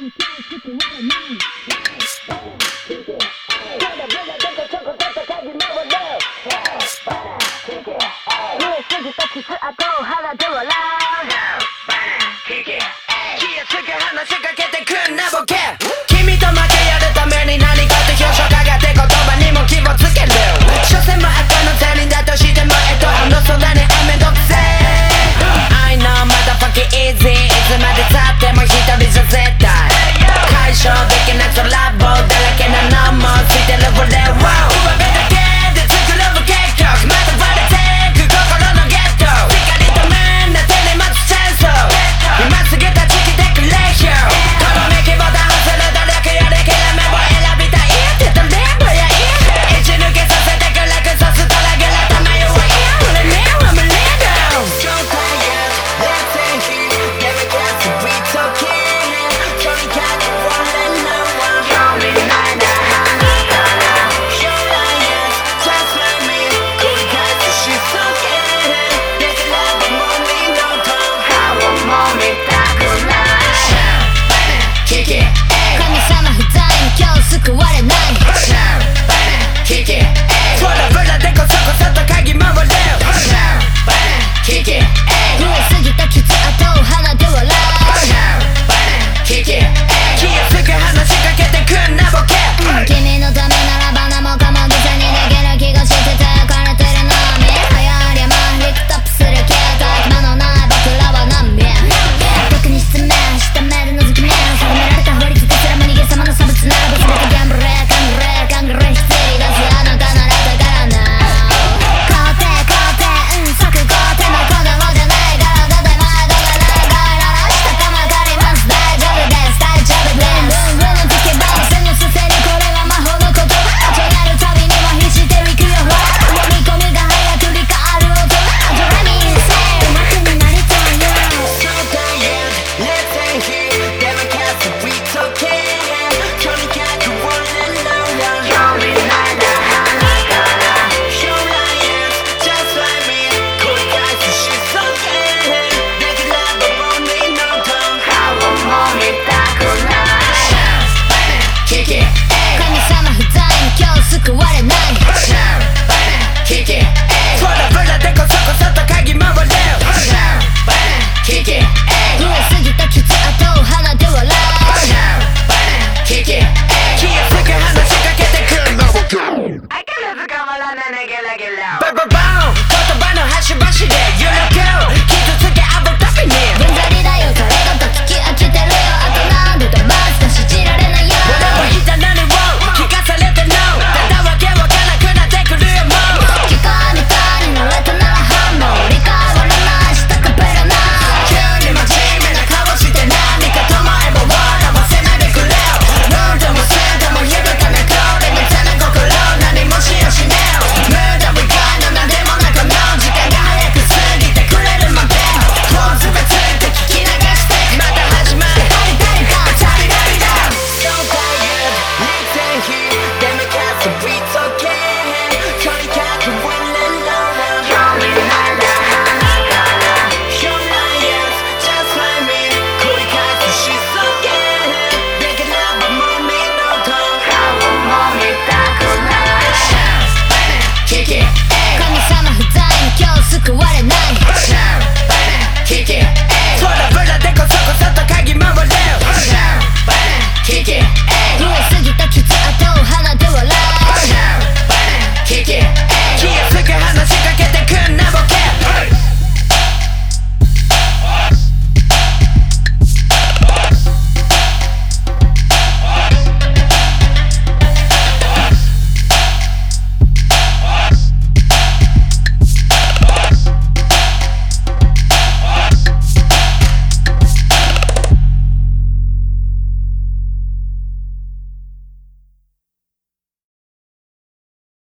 down, down, stick around, man. 神様不在に今日救われない。 바바바우 더더 반응 하시 바시게 You know girl 救われない